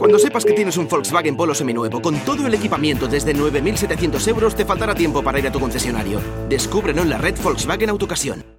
Cuando sepas que tienes un Volkswagen Polo seminuevo con todo el equipamiento desde 9.700 euros, te faltará tiempo para ir a tu concesionario. Descúbrelo en la red Volkswagen Autocasión.